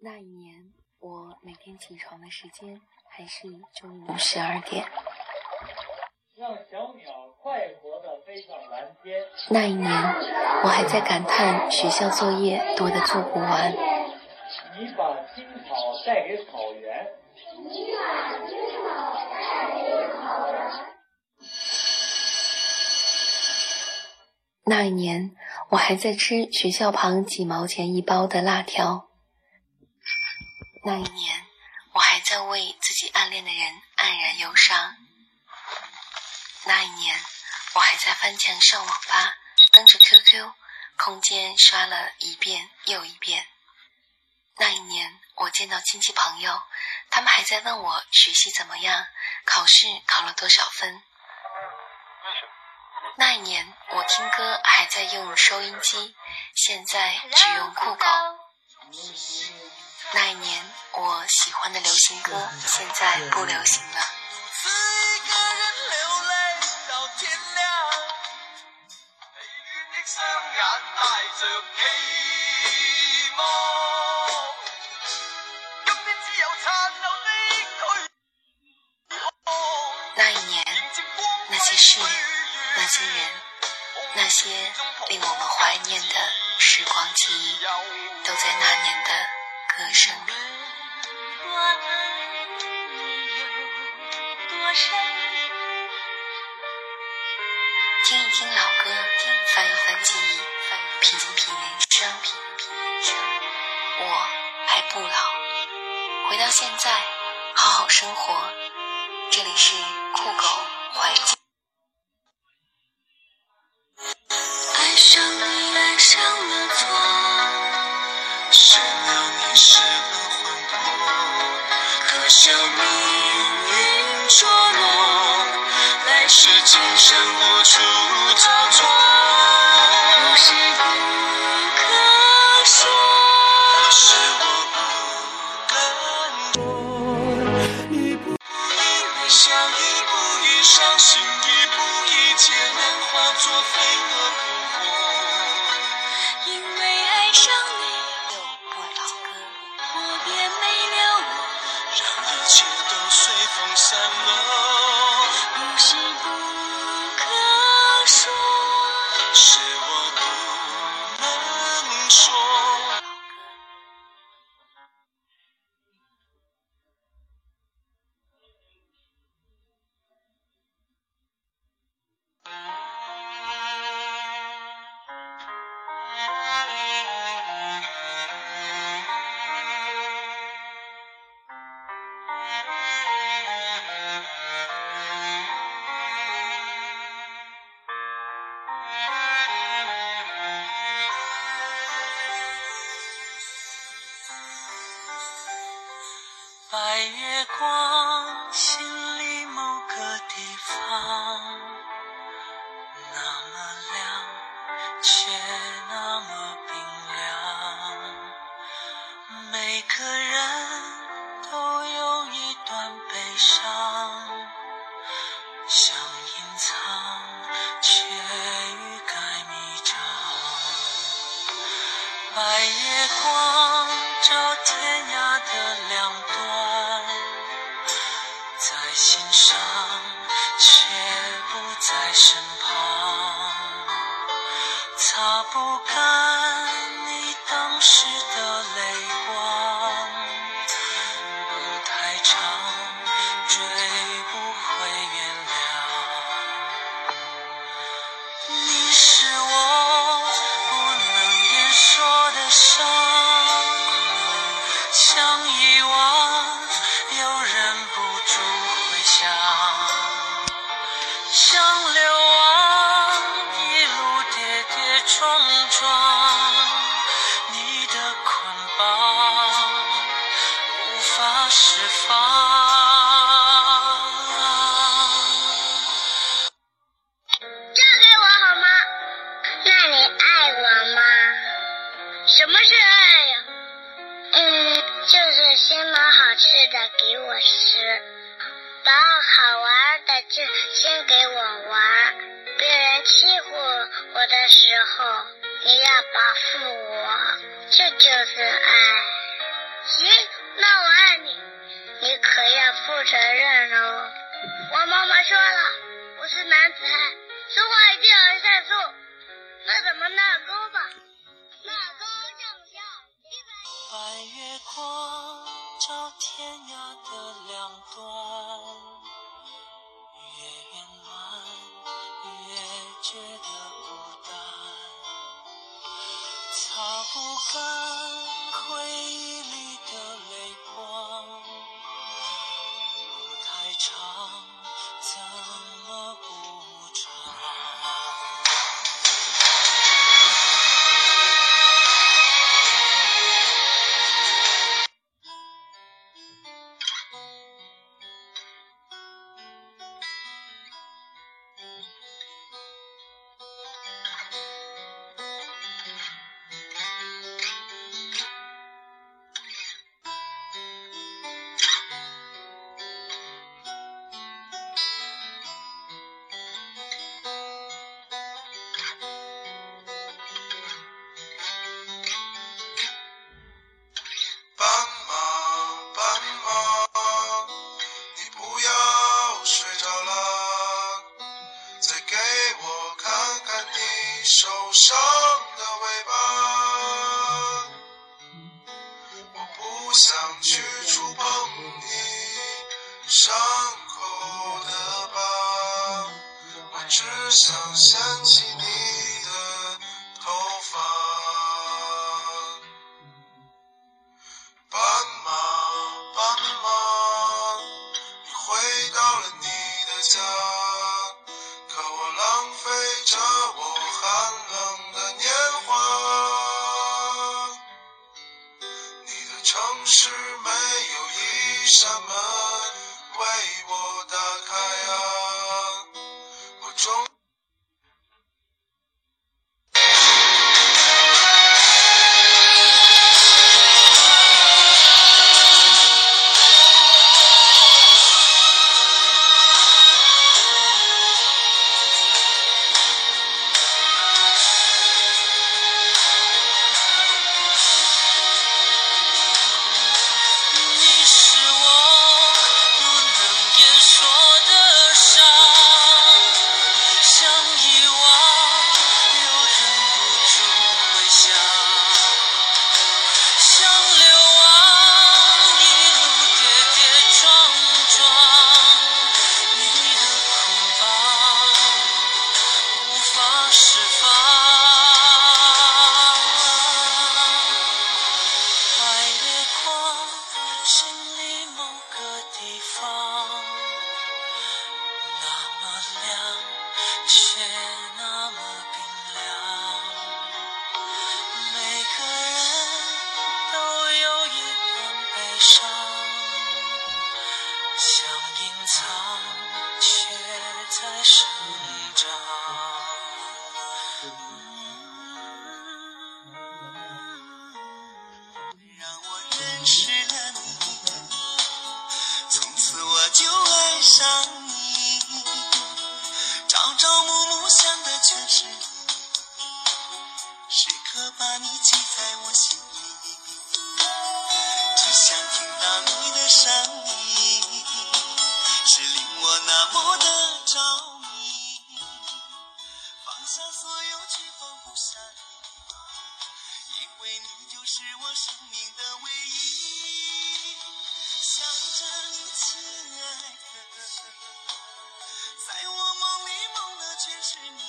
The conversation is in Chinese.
那一年，我每天起床的时间还是中午十二点。让小鸟快活地飞上蓝天。那一年，我还在感叹学校作业多得做不完。你把青草带给草原。你把青草带给草原。那一年，我还在吃学校旁几毛钱一包的辣条。那一年，我还在为自己暗恋的人黯然忧伤。那一年，我还在翻墙上网吧，登着 QQ 空间刷了一遍又一遍。那一年，我见到亲戚朋友，他们还在问我学习怎么样，考试考了多少分。那一年，我听歌还在用收音机，现在只用酷狗。那一年，我喜欢的流行歌现在不流行了。那一年，那些事，那些人，那些令我们怀念的时光记忆，都在那年的。歌声里，听一听老歌，翻一翻记忆，品一品人生。品一品人生我还不老，回到现在，好好生活。这里是酷狗怀旧。爱上你，爱上了错，失了。失了魂魄，可笑命运捉弄，来世今生无处找错。不是不可说，是我不敢一步一微笑，一个人都有一段悲伤，想隐藏，却欲盖弥彰。白月光，照天涯的两端，在心上，却不在身给我吃，把好玩的就先给我玩。别人欺负我的时候，你要保护我，这就是爱。行，那我爱你，你可要负责任哦。我妈妈说了，我是男子汉，说话一定要算数。那怎么纳钩吧？纳钩像不像？白月光到天涯的两端，看看你受伤的尾巴。我不想去触碰你伤口的疤，我只想掀起你城市没有一扇门为我打开啊，我终。全是你，时刻把你记在我心里，只想听到你的声音，是令我那么的着迷，放下所有去放不下你。因为你就是我生命的唯一。想着你，亲爱的，在我梦里梦的全是你，